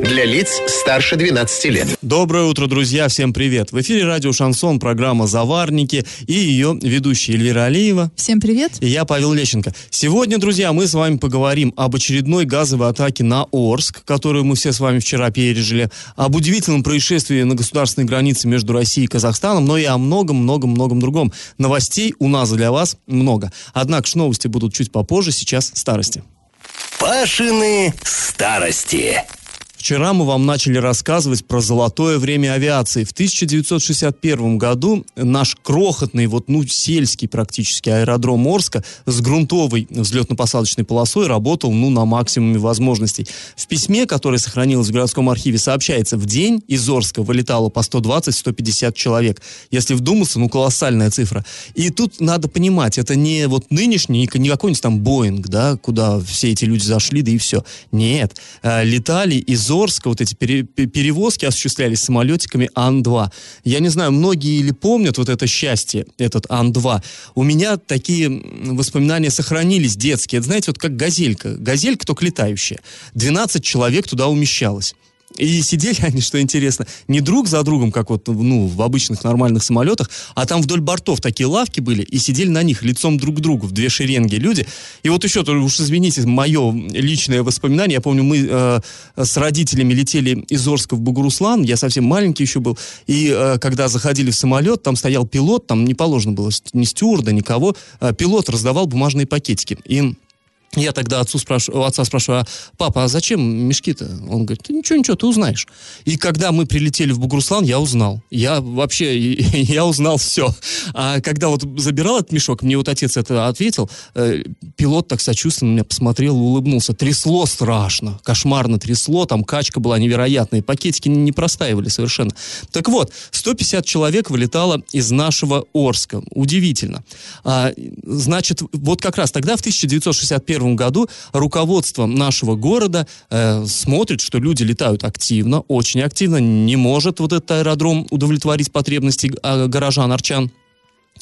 Для лиц старше 12 лет. Доброе утро, друзья, всем привет. В эфире радио «Шансон», программа «Заварники» и ее ведущая Эльвира Алиева. Всем привет. И я, Павел Лещенко. Сегодня, друзья, мы с вами поговорим об очередной газовой атаке на Орск, которую мы все с вами вчера пережили, об удивительном происшествии на государственной границе между Россией и Казахстаном, но и о многом-многом-многом другом. Новостей у нас для вас много. Однако новости будут чуть попозже, сейчас старости. Пашины старости. Вчера мы вам начали рассказывать про золотое время авиации. В 1961 году наш крохотный, вот ну сельский практически аэродром Орска с грунтовой взлетно-посадочной полосой работал ну на максимуме возможностей. В письме, которое сохранилось в городском архиве, сообщается, в день из Орска вылетало по 120-150 человек. Если вдуматься, ну колоссальная цифра. И тут надо понимать, это не вот нынешний, не какой-нибудь там Боинг, да, куда все эти люди зашли, да и все. Нет, э, летали из из Орска вот эти пере, перевозки осуществлялись самолетиками Ан-2. Я не знаю, многие ли помнят вот это счастье, этот Ан-2. У меня такие воспоминания сохранились детские. Это, знаете, вот как газелька. Газелька только летающая. 12 человек туда умещалось. И сидели они, что интересно, не друг за другом, как вот ну, в обычных нормальных самолетах, а там вдоль бортов такие лавки были, и сидели на них лицом друг к другу в две шеренги люди. И вот еще, уж извините, мое личное воспоминание, я помню, мы э, с родителями летели из Орска в Бугуруслан, я совсем маленький еще был, и э, когда заходили в самолет, там стоял пилот, там не положено было ни стюарда, никого, э, пилот раздавал бумажные пакетики. И я тогда отцу спрашиваю, отца спрашиваю, а, папа, а зачем мешки-то? Он говорит, ничего, ничего, ты узнаешь. И когда мы прилетели в Бугуруслан, я узнал. Я вообще, я узнал все. А когда вот забирал этот мешок, мне вот отец это ответил, э, пилот так сочувственно меня посмотрел улыбнулся. Трясло страшно, кошмарно трясло, там качка была невероятная, пакетики не простаивали совершенно. Так вот, 150 человек вылетало из нашего Орска. Удивительно. А, значит, вот как раз тогда, в 1961 2021 году руководство нашего города э, смотрит, что люди летают активно, очень активно, не может вот этот аэродром удовлетворить потребности э, горожан, арчан.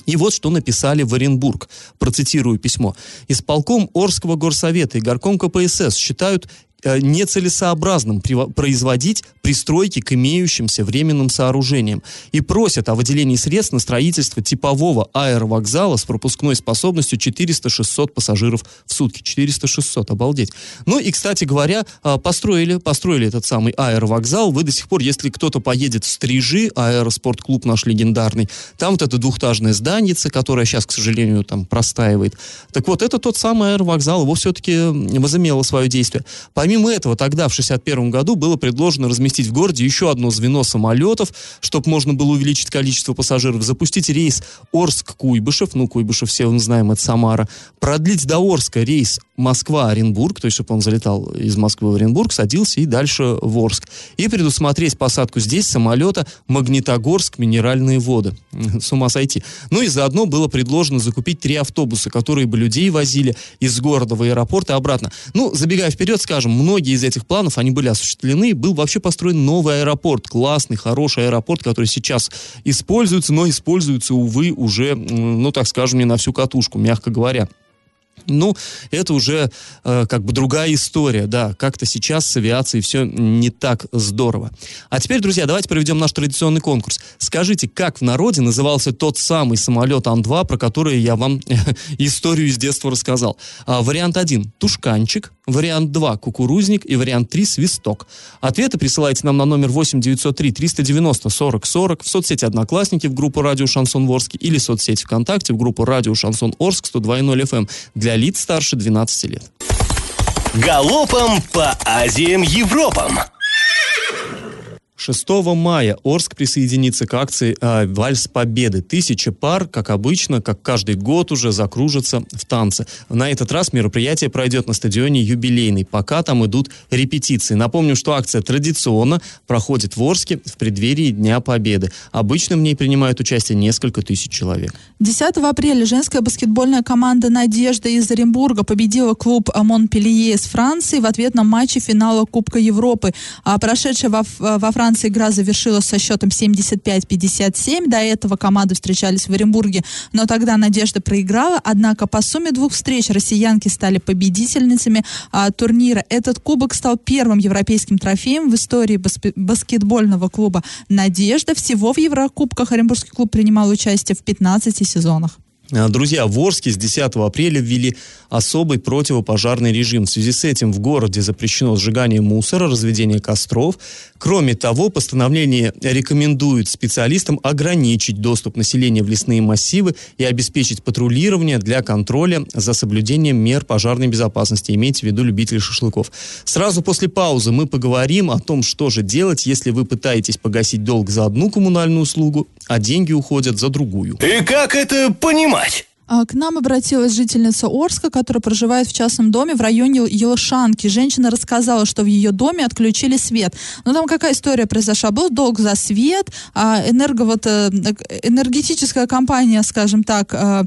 И вот что написали в Оренбург. Процитирую письмо. Исполком Орского горсовета и горком КПСС считают нецелесообразным производить пристройки к имеющимся временным сооружениям и просят о выделении средств на строительство типового аэровокзала с пропускной способностью 400-600 пассажиров в сутки. 400-600, обалдеть. Ну и, кстати говоря, э, построили, построили этот самый аэровокзал. Вы до сих пор, если кто-то поедет в Стрижи, аэроспортклуб наш легендарный, там вот это двухтажное здание, которое сейчас, к сожалению, там простаивает. Так вот, это тот самый аэровокзал, его все-таки возымело свое действие. Помимо Помимо этого, тогда, в 1961 году, было предложено разместить в городе еще одно звено самолетов, чтобы можно было увеличить количество пассажиров, запустить рейс Орск-Куйбышев, ну, Куйбышев все мы знаем, это Самара, продлить до Орска рейс Москва-Оренбург, то есть, чтобы он залетал из Москвы в Оренбург, садился и дальше в Орск. И предусмотреть посадку здесь самолета Магнитогорск минеральные воды. С ума сойти. Ну и заодно было предложено закупить три автобуса, которые бы людей возили из города в аэропорт и обратно. Ну, забегая вперед, скажем, многие из этих планов, они были осуществлены, был вообще построен новый аэропорт, классный, хороший аэропорт, который сейчас используется, но используется, увы, уже, ну, так скажем, не на всю катушку, мягко говоря. Ну, это уже э, как бы другая история, да, как-то сейчас с авиацией все не так здорово. А теперь, друзья, давайте проведем наш традиционный конкурс. Скажите, как в народе назывался тот самый самолет Ан-2, про который я вам историю из детства рассказал? А, вариант 1 – Тушканчик, вариант 2 – Кукурузник и вариант 3 – Свисток. Ответы присылайте нам на номер 8 903 390 40 40 в соцсети Одноклассники в группу Радио Шансон Ворске или соцсети ВКонтакте в группу Радио Шансон Орск 102.0 FM для лиц старше 12 лет. Галопом по Азиям Европам! 6 мая Орск присоединится к акции э, «Вальс Победы». Тысяча пар, как обычно, как каждый год уже закружатся в танце. На этот раз мероприятие пройдет на стадионе «Юбилейный», пока там идут репетиции. Напомню, что акция традиционно проходит в Орске в преддверии Дня Победы. Обычно в ней принимают участие несколько тысяч человек. 10 апреля женская баскетбольная команда «Надежда» из Оренбурга победила клуб Монпелье из Франции в ответ на матче финала Кубка Европы. А прошедшая во, во Франции игра завершилась со счетом 75-57. До этого команды встречались в Оренбурге, но тогда «Надежда» проиграла. Однако по сумме двух встреч россиянки стали победительницами а, турнира. Этот кубок стал первым европейским трофеем в истории баск- баскетбольного клуба «Надежда». Всего в Еврокубках Оренбургский клуб принимал участие в 15 сезонах. Друзья, в Орске с 10 апреля ввели особый противопожарный режим. В связи с этим в городе запрещено сжигание мусора, разведение костров. Кроме того, постановление рекомендует специалистам ограничить доступ населения в лесные массивы и обеспечить патрулирование для контроля за соблюдением мер пожарной безопасности. Имейте в виду любители шашлыков. Сразу после паузы мы поговорим о том, что же делать, если вы пытаетесь погасить долг за одну коммунальную услугу, а деньги уходят за другую. И как это понимать? А, к нам обратилась жительница Орска, которая проживает в частном доме в районе Елшанки. Женщина рассказала, что в ее доме отключили свет. Но там какая история произошла? Был долг за свет, а энерго, вот, э, энергетическая компания, скажем так, а,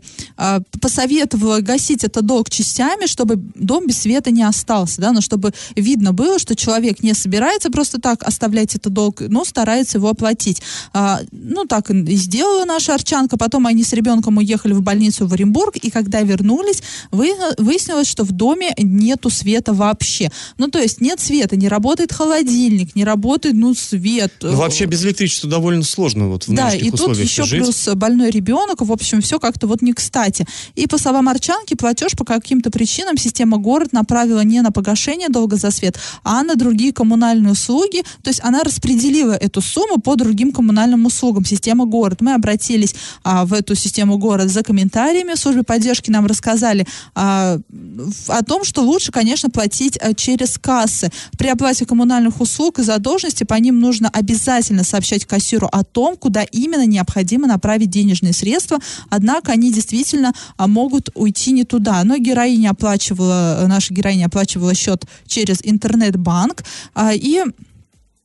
посоветовала гасить этот долг частями, чтобы дом без света не остался, да, но чтобы видно было, что человек не собирается просто так оставлять этот долг, но старается его оплатить. Ну, так и сделала наша Арчанка. Потом они с ребенком уехали в больницу в Оренбург, и когда вернулись, выяснилось, что в доме нету света вообще. Ну, то есть нет света, не работает холодильник, не работает, ну, свет. Ну, вообще без электричества довольно сложно вот в да, и тут еще жить. плюс больной ребенок, в общем, все как-то вот не кстати. И по словам Арчанки, платеж по каким-то причинам система город направила не на погашение долга за свет, а на другие коммунальные услуги. То есть она распределила эту сумму по другим коммунальным услугам. Система город. Мы обратились а, в эту систему город за комментарием время в службе поддержки нам рассказали а, о том, что лучше, конечно, платить а, через кассы. При оплате коммунальных услуг и задолженности по ним нужно обязательно сообщать кассиру о том, куда именно необходимо направить денежные средства, однако они действительно а, могут уйти не туда. Но героиня оплачивала, наша героиня оплачивала счет через интернет-банк, а, и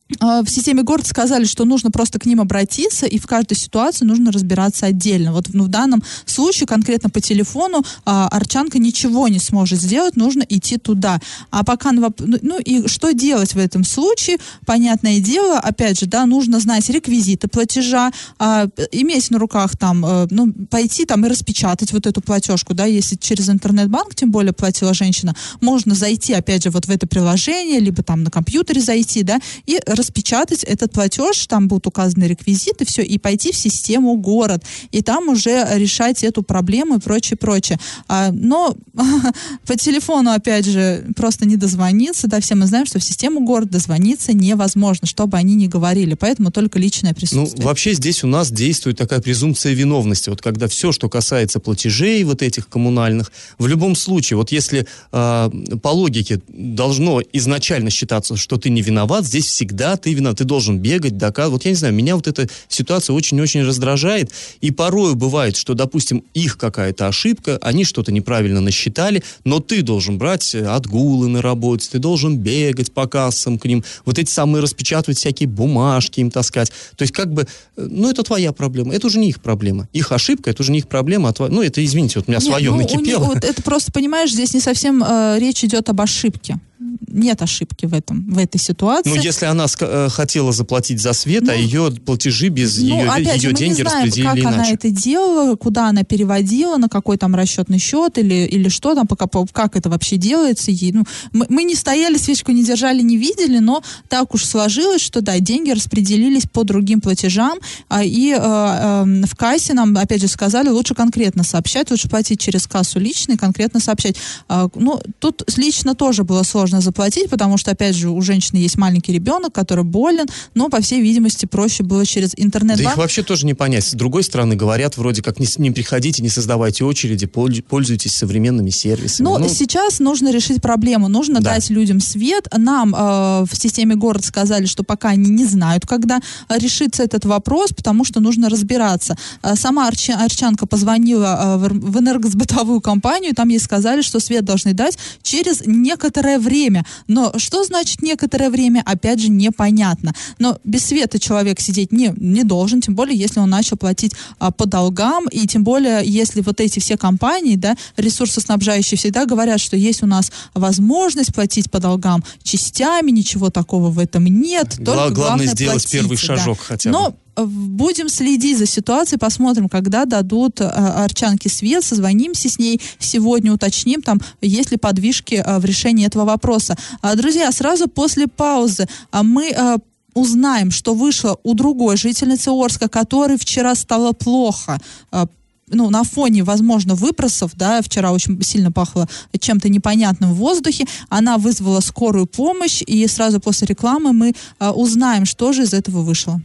в системе город сказали, что нужно просто к ним обратиться, и в каждой ситуации нужно разбираться отдельно. Вот ну, в данном случае конкретно по телефону а, Арчанка ничего не сможет сделать, нужно идти туда. А пока, ну, ну и что делать в этом случае? Понятное дело, опять же, да, нужно знать реквизиты платежа, а, иметь на руках там, а, ну, пойти там и распечатать вот эту платежку, да, если через интернет-банк, тем более платила женщина, можно зайти, опять же, вот в это приложение, либо там на компьютере зайти, да, и распечатать этот платеж, там будут указаны реквизиты, все, и пойти в систему город, и там уже решать эту проблему и прочее, прочее. А, но по телефону, опять же, просто не дозвониться, да, все мы знаем, что в систему город дозвониться невозможно, что бы они ни говорили, поэтому только личное ну, присутствие. Ну, вообще здесь у нас действует такая презумпция виновности, вот когда все, что касается платежей вот этих коммунальных, в любом случае, вот если э, по логике должно изначально считаться, что ты не виноват, здесь всегда да, ты виноват, ты должен бегать, доказывать. Вот я не знаю, меня вот эта ситуация очень-очень раздражает. И порою бывает, что, допустим, их какая-то ошибка, они что-то неправильно насчитали, но ты должен брать отгулы на работе, ты должен бегать по кассам к ним, вот эти самые распечатывать всякие бумажки им таскать. То есть как бы, ну это твоя проблема, это уже не их проблема. Их ошибка, это уже не их проблема, а твоя... ну это, извините, вот у меня Нет, свое ну, накипело. Них, вот это просто, понимаешь, здесь не совсем э, речь идет об ошибке нет ошибки в этом, в этой ситуации. Ну, если она э, хотела заплатить за свет, а ну, а ее платежи без ну, ее, опять ее же, деньги мы не знаем, распределили как иначе. она это делала, куда она переводила, на какой там расчетный счет или, или что там, пока, как это вообще делается. И, ну, мы, мы не стояли, свечку не держали, не видели, но так уж сложилось, что да, деньги распределились по другим платежам, а, и э, э, в кассе нам, опять же, сказали, лучше конкретно сообщать, лучше платить через кассу лично и конкретно сообщать. Э, ну, тут лично тоже было сложно заплатить, потому что, опять же, у женщины есть маленький ребенок, который болен, но, по всей видимости, проще было через интернет. Да их вообще тоже не понять. С другой стороны, говорят вроде как не, не приходите, не создавайте очереди, пользуйтесь современными сервисами. Но ну, сейчас нужно решить проблему, нужно да. дать людям свет. Нам э, в системе город сказали, что пока они не знают, когда решится этот вопрос, потому что нужно разбираться. Э, сама Арчи, Арчанка позвонила э, в энергосбытовую компанию, там ей сказали, что свет должны дать через некоторое время. Но что значит некоторое время, опять же, непонятно. Но без света человек сидеть не, не должен, тем более, если он начал платить а, по долгам, и тем более, если вот эти все компании, да, ресурсоснабжающие всегда говорят, что есть у нас возможность платить по долгам частями, ничего такого в этом нет. Гла- только главное, главное сделать платить, первый шажок да. хотя бы. Но будем следить за ситуацией, посмотрим, когда дадут э, Арчанке свет, созвонимся с ней сегодня, уточним, там, есть ли подвижки э, в решении этого вопроса. А, друзья, сразу после паузы а мы э, узнаем, что вышло у другой жительницы Орска, которой вчера стало плохо ну, на фоне, возможно, выбросов, да, вчера очень сильно пахло чем-то непонятным в воздухе, она вызвала скорую помощь, и сразу после рекламы мы а, узнаем, что же из этого вышло.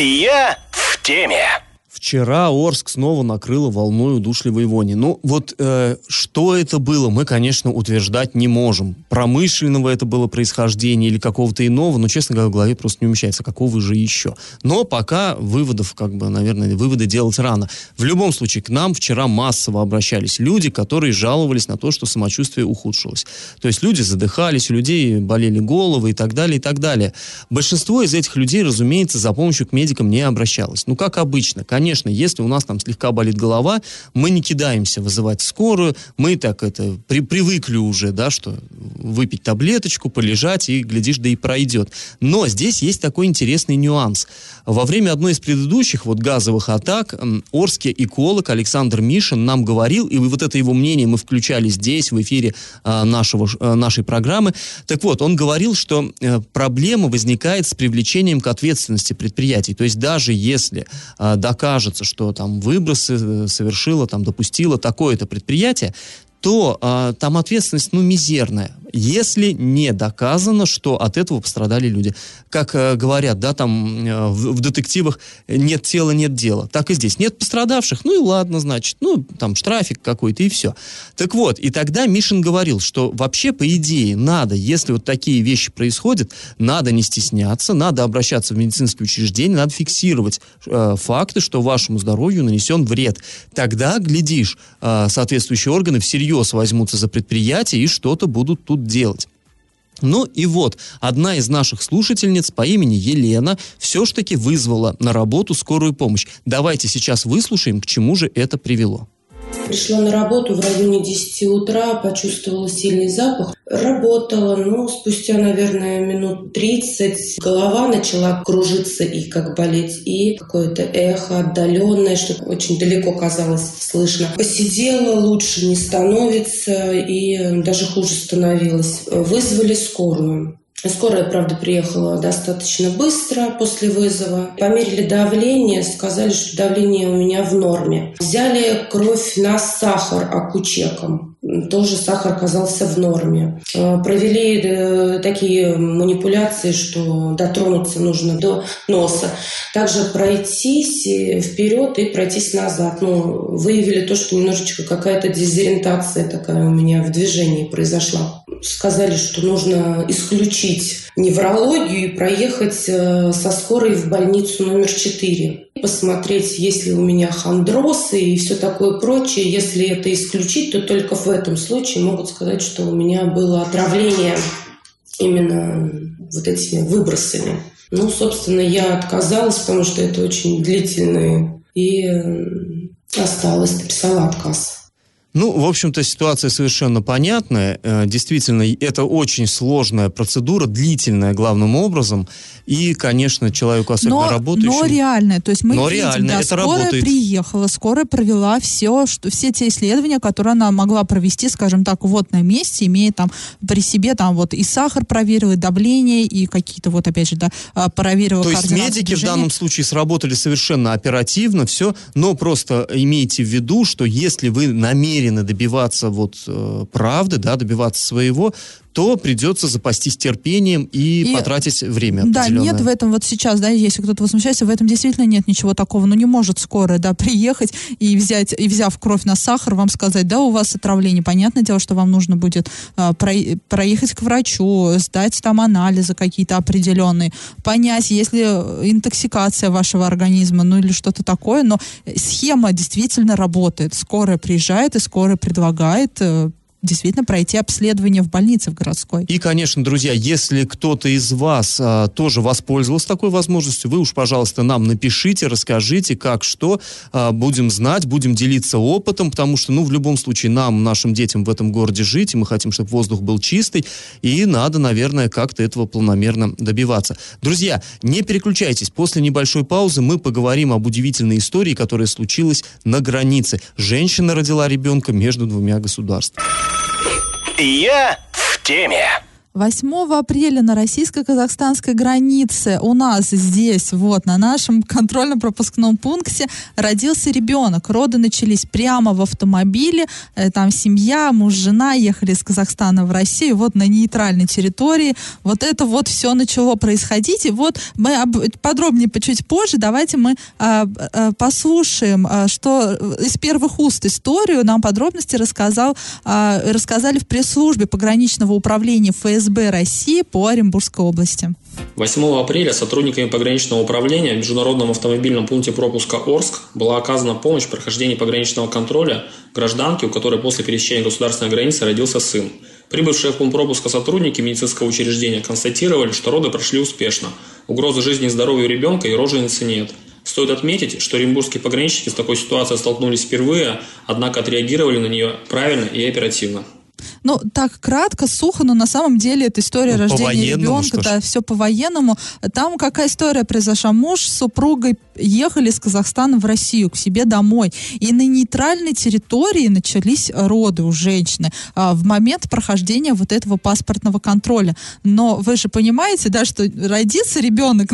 Я в теме. Вчера Орск снова накрыло волной удушливой вони. Ну, вот э, что это было, мы, конечно, утверждать не можем. Промышленного это было происхождение или какого-то иного, но, честно говоря, в голове просто не умещается, какого же еще. Но пока выводов, как бы, наверное, выводы делать рано. В любом случае, к нам вчера массово обращались люди, которые жаловались на то, что самочувствие ухудшилось. То есть люди задыхались, у людей болели головы и так далее, и так далее. Большинство из этих людей, разумеется, за помощью к медикам не обращалось. Ну, как обычно, конечно конечно, если у нас там слегка болит голова, мы не кидаемся вызывать скорую, мы так это при, привыкли уже, да, что выпить таблеточку, полежать и, глядишь, да и пройдет. Но здесь есть такой интересный нюанс. Во время одной из предыдущих вот газовых атак орский эколог Александр Мишин нам говорил, и вот это его мнение мы включали здесь, в эфире а, нашего, а, нашей программы. Так вот, он говорил, что а, проблема возникает с привлечением к ответственности предприятий. То есть даже если а, докажут окажется, что там выбросы э, совершило, там допустило такое-то предприятие, то а, там ответственность, ну, мизерная если не доказано, что от этого пострадали люди. Как э, говорят, да, там э, в, в детективах нет тела, нет дела. Так и здесь. Нет пострадавших, ну и ладно, значит, ну, там штрафик какой-то и все. Так вот, и тогда Мишин говорил, что вообще, по идее, надо, если вот такие вещи происходят, надо не стесняться, надо обращаться в медицинские учреждения, надо фиксировать э, факты, что вашему здоровью нанесен вред. Тогда, глядишь, э, соответствующие органы всерьез возьмутся за предприятие и что-то будут тут делать. Ну и вот, одна из наших слушательниц по имени Елена все ж таки вызвала на работу скорую помощь. Давайте сейчас выслушаем, к чему же это привело. Пришла на работу в районе 10 утра, почувствовала сильный запах. Работала, ну, спустя, наверное, минут 30 голова начала кружиться и как болеть, и какое-то эхо отдаленное, что очень далеко казалось слышно. Посидела, лучше не становится, и даже хуже становилось. Вызвали скорую. Скорая, правда, приехала достаточно быстро после вызова. Померили давление, сказали, что давление у меня в норме. Взяли кровь на сахар акучеком тоже сахар оказался в норме. Э, провели э, такие манипуляции, что дотронуться нужно до носа. Также пройтись вперед и пройтись назад. Ну, выявили то, что немножечко какая-то дезориентация такая у меня в движении произошла. Сказали, что нужно исключить неврологию и проехать э, со скорой в больницу номер 4 посмотреть, есть ли у меня хондросы и все такое прочее. Если это исключить, то только в этом случае могут сказать, что у меня было отравление именно вот этими выбросами. Ну, собственно, я отказалась, потому что это очень длительное, и осталось, написала отказ. Ну, в общем-то, ситуация совершенно понятная. Э, действительно, это очень сложная процедура, длительная главным образом. И, конечно, человеку особенно но, работающему... Но реальная. То есть мы но видим, реально, да, это скорая работает. приехала, скорая провела все, что, все те исследования, которые она могла провести, скажем так, вот на месте, имея там при себе там вот и сахар проверила, и давление, и какие-то вот, опять же, да, а, проверила То есть медики движения. в данном случае сработали совершенно оперативно, все, но просто имейте в виду, что если вы намерены добиваться вот э, правды, да, добиваться своего, то придется запастись терпением и, И- потратить время Да, нет в этом вот сейчас, да, если кто-то возмущается, в этом действительно нет ничего такого. Ну, не может скорая, да, приехать и взять, и взяв кровь на сахар, вам сказать, да, у вас отравление. Понятное дело, что вам нужно будет а, про- проехать к врачу, сдать там анализы какие-то определенные, понять, есть ли э, интоксикация вашего организма, ну, или что-то такое. Но схема действительно работает. Скорая приезжает, и скорая предлагает э, действительно пройти обследование в больнице в городской. И, конечно, друзья, если кто-то из вас а, тоже воспользовался такой возможностью, вы уж, пожалуйста, нам напишите, расскажите, как, что. А, будем знать, будем делиться опытом, потому что, ну, в любом случае, нам, нашим детям в этом городе жить, и мы хотим, чтобы воздух был чистый, и надо, наверное, как-то этого планомерно добиваться. Друзья, не переключайтесь. После небольшой паузы мы поговорим об удивительной истории, которая случилась на границе. Женщина родила ребенка между двумя государствами. Я в теме. 8 апреля на российско-казахстанской границе у нас здесь, вот, на нашем контрольно-пропускном пункте родился ребенок. Роды начались прямо в автомобиле. Э, Там семья, муж, жена ехали из Казахстана в Россию, вот на нейтральной территории. Вот это вот все начало происходить. И вот мы об- подробнее по- чуть позже давайте мы а, а, послушаем, а, что э, из первых уст историю нам подробности рассказал, а, рассказали в пресс-службе пограничного управления ФСБ России по Оренбургской области. 8 апреля сотрудниками пограничного управления в Международном автомобильном пункте пропуска Орск была оказана помощь в прохождении пограничного контроля гражданке, у которой после пересечения государственной границы родился сын. Прибывшие в пункт пропуска сотрудники медицинского учреждения констатировали, что роды прошли успешно. Угрозы жизни и здоровью ребенка и роженицы нет. Стоит отметить, что оренбургские пограничники с такой ситуацией столкнулись впервые, однако отреагировали на нее правильно и оперативно. Ну, так кратко, сухо, но на самом деле это история Ну, рождения ребенка, да, все по-военному. Там какая история произошла? Муж с супругой ехали из Казахстана в Россию к себе домой, и на нейтральной территории начались роды у женщины а, в момент прохождения вот этого паспортного контроля. Но вы же понимаете, да, что родится ребенок,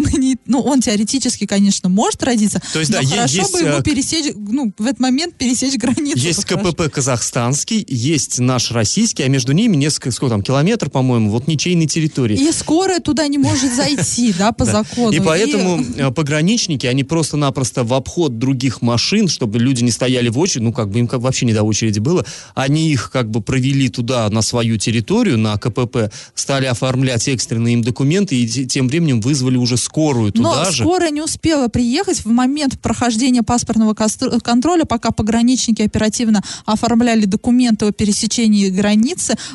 ну, он теоретически, конечно, может родиться, То есть, но да, хорошо есть, бы ему э, пересечь, ну, в этот момент пересечь границу. Есть бы хорошо. КПП казахстанский, есть наш российский, а между ними несколько, сколько там, километр, по-моему, вот ничейной территории. И скорая туда не может зайти, да, по закону. И поэтому э, пограничники, они просто-напросто в обход других машин, чтобы люди не стояли в очереди, ну, как бы им как вообще не до очереди было, они их как бы провели туда, на свою территорию, на КПП, стали оформлять экстренные им документы, и те- тем временем вызвали уже скорую Но туда же. скорая не успела приехать в момент прохождения паспортного контроля, пока пограничники оперативно оформляли документы о пересечении границы,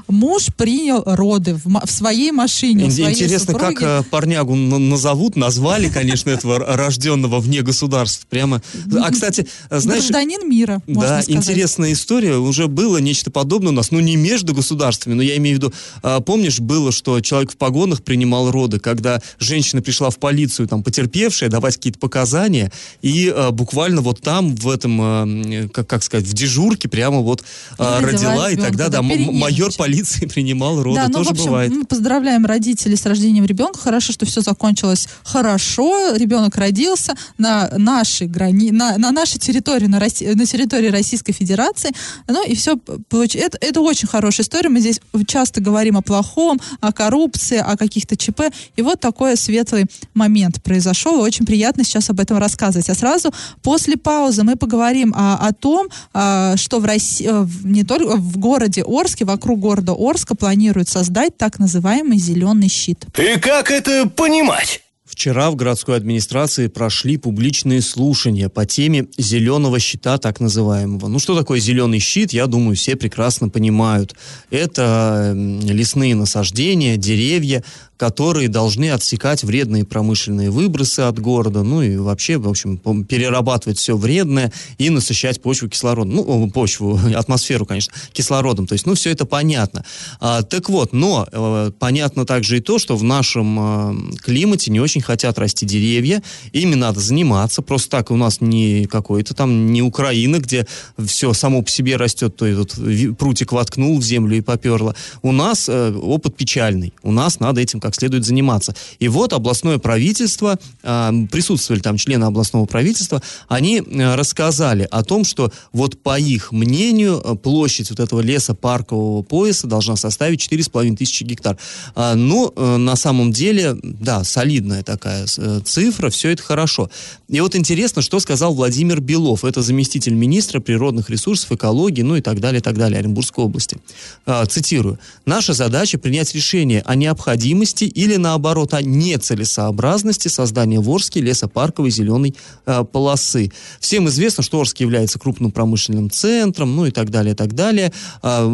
муж принял роды в, в своей машине. Ин- своей Интересно, супруги. как э, парнягу назовут, назвали, конечно, этого рожденного вне государств. Прямо. А, кстати, э, знаешь, Гражданин мира, Да, интересная история. Уже было нечто подобное у нас. Ну, не между государствами, но я имею в виду... а, помнишь, было, что человек в погонах принимал роды, когда женщина пришла в полицию, там, потерпевшая, давать какие-то показания, и а, буквально вот там, в этом, как, как сказать, в дежурке прямо вот Родила родила, и тогда, да, м- майор полиции принимал роды. Да, ну, Тоже в общем, бывает. мы поздравляем родителей с рождением ребенка. Хорошо, что все закончилось хорошо. Ребенок родился на нашей грани... на, на нашей территории, на, Росси- на территории Российской Федерации. Ну и все получилось. Это, это очень хорошая история. Мы здесь часто говорим о плохом, о коррупции, о каких-то ЧП. И вот такой светлый момент произошел. Очень приятно сейчас об этом рассказывать. А сразу после паузы мы поговорим а, о том, а, что в России, не только в городе Орске, вокруг города Орска планируют создать так называемый зеленый щит. И как это понимать? Вчера в городской администрации прошли публичные слушания по теме зеленого щита, так называемого. Ну, что такое зеленый щит, я думаю, все прекрасно понимают. Это лесные насаждения, деревья, которые должны отсекать вредные промышленные выбросы от города, ну и вообще, в общем, перерабатывать все вредное и насыщать почву кислородом. Ну, почву, атмосферу, конечно, кислородом. То есть, ну, все это понятно. А, так вот, но э, понятно также и то, что в нашем э, климате не очень хотят расти деревья, ими надо заниматься. Просто так у нас не какой-то там, не Украина, где все само по себе растет, то ви- прутик воткнул в землю и поперло. У нас э, опыт печальный. У нас надо этим как следует заниматься. И вот областное правительство, а, присутствовали там члены областного правительства, они а, рассказали о том, что вот по их мнению а, площадь вот этого леса паркового пояса должна составить 4,5 тысячи гектар. А, ну, э, на самом деле, да, солидная такая э, цифра, все это хорошо. И вот интересно, что сказал Владимир Белов, это заместитель министра природных ресурсов, экологии, ну и так далее, так далее, Оренбургской области. А, цитирую. «Наша задача принять решение о необходимости или, наоборот, о нецелесообразности создания в Орске лесопарковой зеленой а, полосы. Всем известно, что Орск является крупным промышленным центром, ну и так далее, и так далее. А,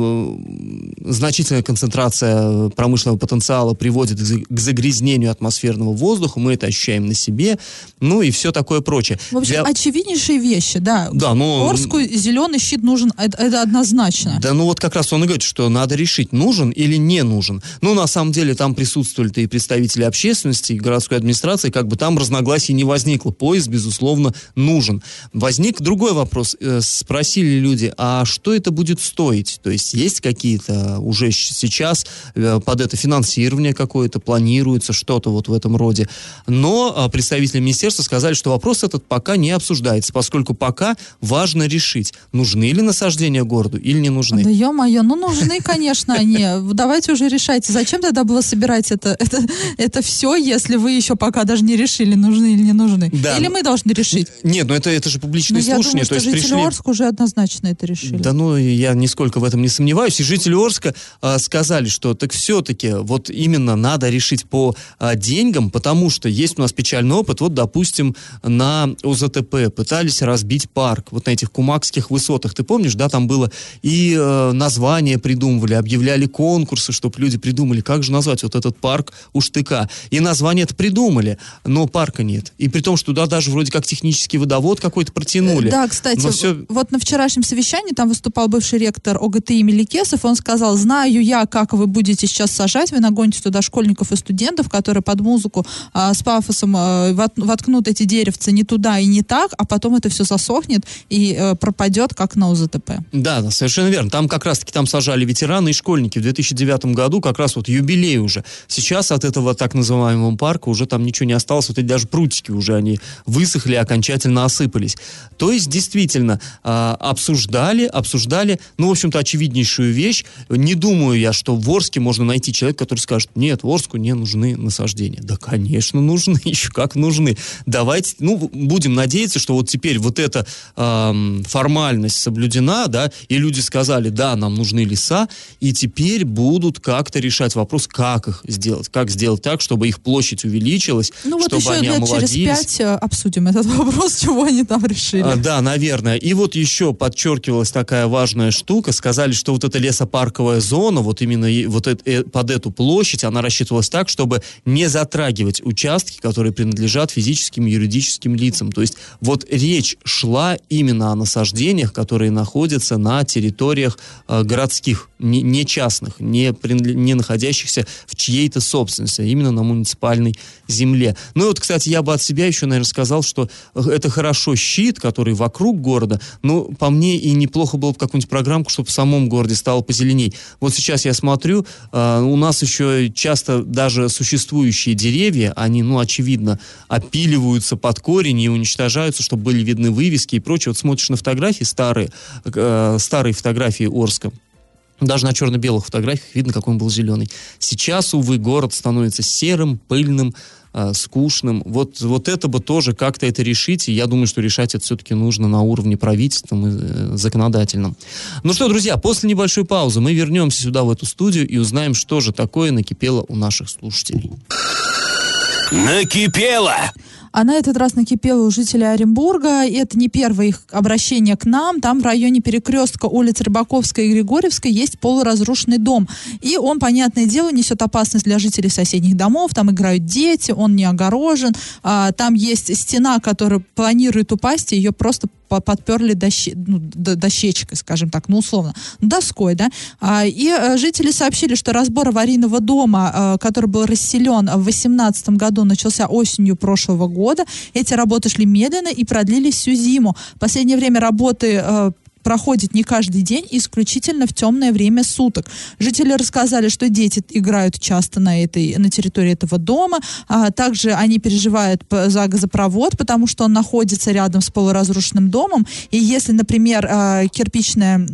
значительная концентрация промышленного потенциала приводит к загрязнению атмосферного воздуха, мы это ощущаем на себе, ну и все такое прочее. В общем, Для- очевиднейшие вещи, да. Да, но- Орску зеленый щит нужен, это, это однозначно. Да, ну вот как раз он и говорит, что надо решить, нужен или не нужен. Ну, на самом деле, там присутствовали-то и представители общественности, и городской администрации, как бы там разногласий не возникло. Поезд, безусловно, нужен. Возник другой вопрос. Э, Спросили люди, а что это будет стоить? То есть есть какие-то уже сейчас э, под это финансирование какое-то планируется, что-то вот в этом роде. Но а, представители министерства сказали, что вопрос этот пока не обсуждается, поскольку пока важно решить, нужны ли насаждения городу или не нужны. Да ё-моё, ну нужны, конечно, они. Давайте уже решайте. Зачем тогда было собирать это, это, это все, если вы еще пока даже не решили, нужны или не нужны? Да. Или мы должны решить? Нет, ну это, это же Ну, публичные я слушания, думаю, то что есть жители пришли... Орска уже однозначно это решили. Да ну, я нисколько в этом не сомневаюсь. И жители Орска а, сказали, что так все-таки вот именно надо решить по а, деньгам, потому что есть у нас печальный опыт. Вот, допустим, на ОЗТП пытались разбить парк, вот на этих кумакских высотах. Ты помнишь, да, там было и э, название придумывали, объявляли конкурсы, чтобы люди придумали, как же назвать вот этот парк у штыка. И название это придумали, но парка нет. И при том, что туда даже вроде как технический водовод какой-то протянули. Да, кстати, Но всё- вот на вчерашнем совещании там выступал бывший ректор ОГТИ Меликесов, он сказал, знаю я, как вы будете сейчас сажать, вы нагоните туда школьников и студентов, которые под музыку а, с пафосом а, вот- воткнут эти деревца не туда и не так, а потом это все засохнет и э, пропадет, как на УЗТП. Да, да, совершенно верно. Там как раз-таки там сажали ветераны и школьники. В 2009 году как раз вот юбилей уже. Сейчас от этого так называемого парка уже там ничего не осталось. Вот эти даже прутики уже они высохли, окончательно осыпались. То есть, действительно, а, обсуждали, обсуждали, ну, в общем-то, очевиднейшую вещь. Не думаю я, что в Орске можно найти человека, который скажет, нет, в Орску не нужны насаждения. Да, конечно, нужны, еще как нужны. Давайте, ну, будем надеяться, что вот теперь вот эта ам, формальность соблюдена, да, и люди сказали, да, нам нужны леса, и теперь будут как-то решать вопрос, как их сделать, как сделать так, чтобы их площадь увеличилась, Ну вот чтобы еще они лет через пять э, обсудим этот вопрос, чего они там решили. А, да, наверное. И вот еще подчеркивалась такая важная штука. Сказали, что вот эта лесопарковая зона, вот именно вот эт- э, под эту площадь, она рассчитывалась так, чтобы не затрагивать участки, которые принадлежат физическим и юридическим лицам. То есть вот речь шла именно о насаждениях, которые находятся на территориях э, городских, не, не частных, не, не находящихся в чьей-то собственности, а именно на муниципальной земле. Ну и вот, кстати, я бы от себя еще, наверное, сказал, что э, это хорошо щит, который вокруг города, но по мне и неплохо было бы какую-нибудь программку, чтобы в самом городе стало позеленей. Вот сейчас я смотрю, э, у нас еще часто даже существующие деревья, они, ну, очевидно, опиливаются под корень и уничтожаются, чтобы были видны вывески и прочее. Вот смотришь на фотографии старые, э, старые фотографии Орска, даже на черно-белых фотографиях видно, какой он был зеленый. Сейчас, увы, город становится серым, пыльным, э, скучным. Вот, вот это бы тоже как-то это решить, и я думаю, что решать это все-таки нужно на уровне правительственном и э, законодательном. Ну что, друзья, после небольшой паузы мы вернемся сюда, в эту студию, и узнаем, что же такое накипело у наших слушателей. Накипело! А на этот раз накипело у жителей Оренбурга. И это не первое их обращение к нам. Там в районе перекрестка улиц Рыбаковской и Григорьевской есть полуразрушенный дом. И он, понятное дело, несет опасность для жителей соседних домов. Там играют дети, он не огорожен. А, там есть стена, которая планирует упасть, и ее просто подперли доще- ну, дощечкой, скажем так, ну, условно, доской, да. А, и э, жители сообщили, что разбор аварийного дома, э, который был расселен в 2018 году, начался осенью прошлого года. Эти работы шли медленно и продлились всю зиму. В последнее время работы э, проходит не каждый день, исключительно в темное время суток. Жители рассказали, что дети играют часто на, этой, на территории этого дома. А, также они переживают за газопровод, потому что он находится рядом с полуразрушенным домом. И если, например, а, кирпичная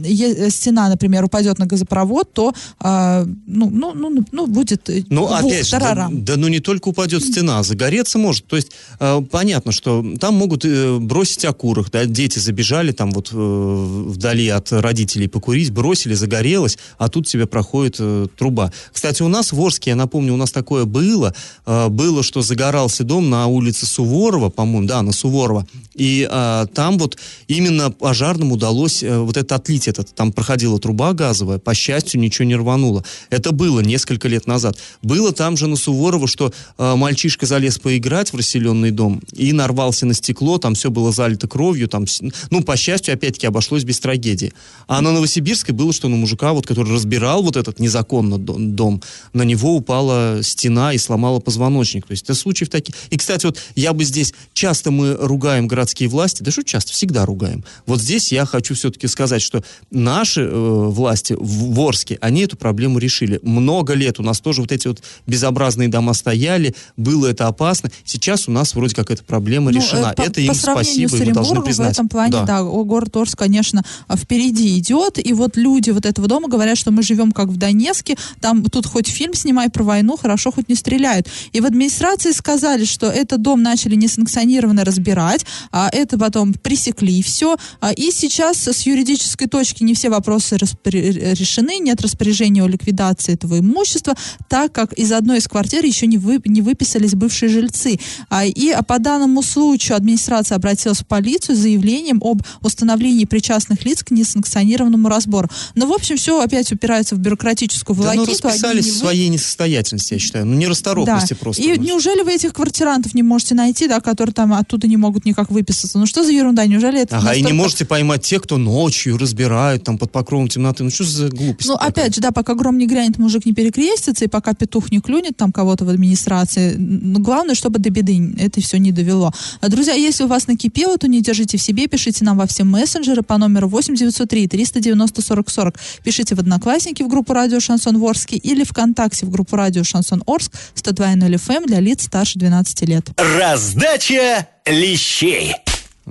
стена, например, упадет на газопровод, то а, ну, ну, ну, ну, будет Ну, опять же, да, да, ну не только упадет стена, а загореться может. То есть э, понятно, что там могут э, бросить окурок, да, дети забежали там вот э, вдали от родителей покурить, бросили, загорелось, а тут тебе проходит э, труба. Кстати, у нас в Орске, я напомню, у нас такое было, э, было, что загорался дом на улице Суворова, по-моему, да, на Суворова, и э, там вот именно пожарным удалось э, вот это отлить, этот, там проходила труба газовая, по счастью, ничего не рвануло. Это было несколько лет назад. Было там же на Суворова, что э, мальчишка залез поиграть в расселенный дом и нарвался на стекло, там все было залито кровью, там, ну, по счастью, опять-таки, обошлось без трагедии. А на Новосибирской было, что на мужика, вот, который разбирал вот этот незаконно дом, на него упала стена и сломала позвоночник. То есть это случаев таких. И, кстати, вот я бы здесь, часто мы ругаем городские власти, да что часто, всегда ругаем. Вот здесь я хочу все-таки сказать, что наши э, власти в Ворске, они эту проблему решили. Много лет у нас тоже вот эти вот безобразные дома стояли, было это опасно. Сейчас у нас вроде как эта проблема ну, решена. По, это им спасибо, и мы должны признать. в этом плане, да, да город Орск, конечно, впереди идет, и вот люди вот этого дома говорят, что мы живем как в Донецке, там тут хоть фильм снимай про войну, хорошо хоть не стреляют. И в администрации сказали, что этот дом начали несанкционированно разбирать, а это потом пресекли все, а, и сейчас с юридической точки не все вопросы решены, нет распоряжения о ликвидации этого имущества, так как из одной из квартир еще не, вы, не выписались бывшие жильцы. А, и по данному случаю администрация обратилась в полицию с заявлением об установлении причастных лиц к несанкционированному разбору. Но, в общем, все опять упирается в бюрократическую волокиту. Да, ну, расписались в своей несостоятельности, я считаю. Ну, нерасторопности да. просто. И неужели вы этих квартирантов не можете найти, да, которые там оттуда не могут никак выписаться? Ну, что за ерунда? Неужели это Ага, настолько... и не можете поймать тех, кто ночью разбирает там под покровом темноты. Ну, что за глупость? Ну, опять же, да, пока гром не грянет, мужик не перекрестится, и пока петух не клюнет там кого-то в администрации, ну, главное, чтобы до беды это все не довело. А, друзья, если у вас накипело, то не держите в себе, пишите нам во все мессенджеры по номеру 8903 390 40 40. Пишите в Одноклассники в группу радио Шансон Ворске или ВКонтакте в группу радио Шансон Орск 102.0 FM эм для лиц старше 12 лет. Раздача лещей.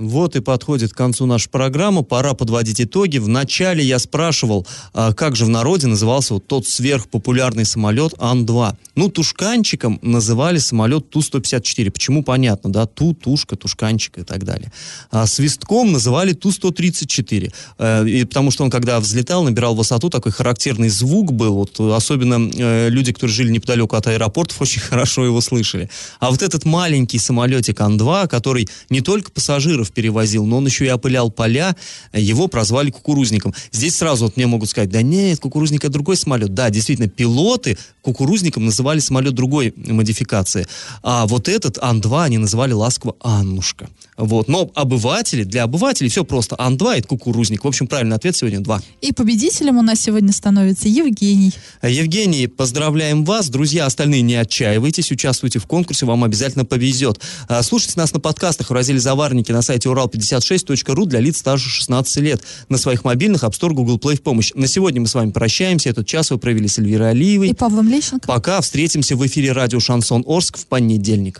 Вот и подходит к концу наша программа. Пора подводить итоги. Вначале я спрашивал, а, как же в народе назывался вот тот сверхпопулярный самолет Ан-2. Ну, тушканчиком называли самолет Ту-154. Почему? Понятно, да? Ту, тушка, тушканчик и так далее. А свистком называли Ту-134. Э, потому что он, когда взлетал, набирал высоту, такой характерный звук был. Вот, особенно э, люди, которые жили неподалеку от аэропортов, очень хорошо его слышали. А вот этот маленький самолетик Ан-2, который не только пассажиров перевозил, но он еще и опылял поля, его прозвали кукурузником. Здесь сразу вот мне могут сказать, да нет, кукурузник это другой самолет. Да, действительно, пилоты кукурузником называли самолет другой модификации. А вот этот Ан-2 они называли ласково Аннушка. Вот. Но обыватели, для обывателей все просто. Ан-2 это кукурузник. В общем, правильный ответ сегодня 2. И победителем у нас сегодня становится Евгений. Евгений, поздравляем вас. Друзья, остальные не отчаивайтесь, участвуйте в конкурсе, вам обязательно повезет. А, слушайте нас на подкастах в разделе «Заварники» на сайте урал56.ру для лиц старше 16 лет. На своих мобильных App Store, Google Play в помощь. На сегодня мы с вами прощаемся. Этот час вы провели с Эльвирой Алиевой. И Павлом Лещенко. Пока. Встретимся в эфире радио «Шансон Орск» в понедельник.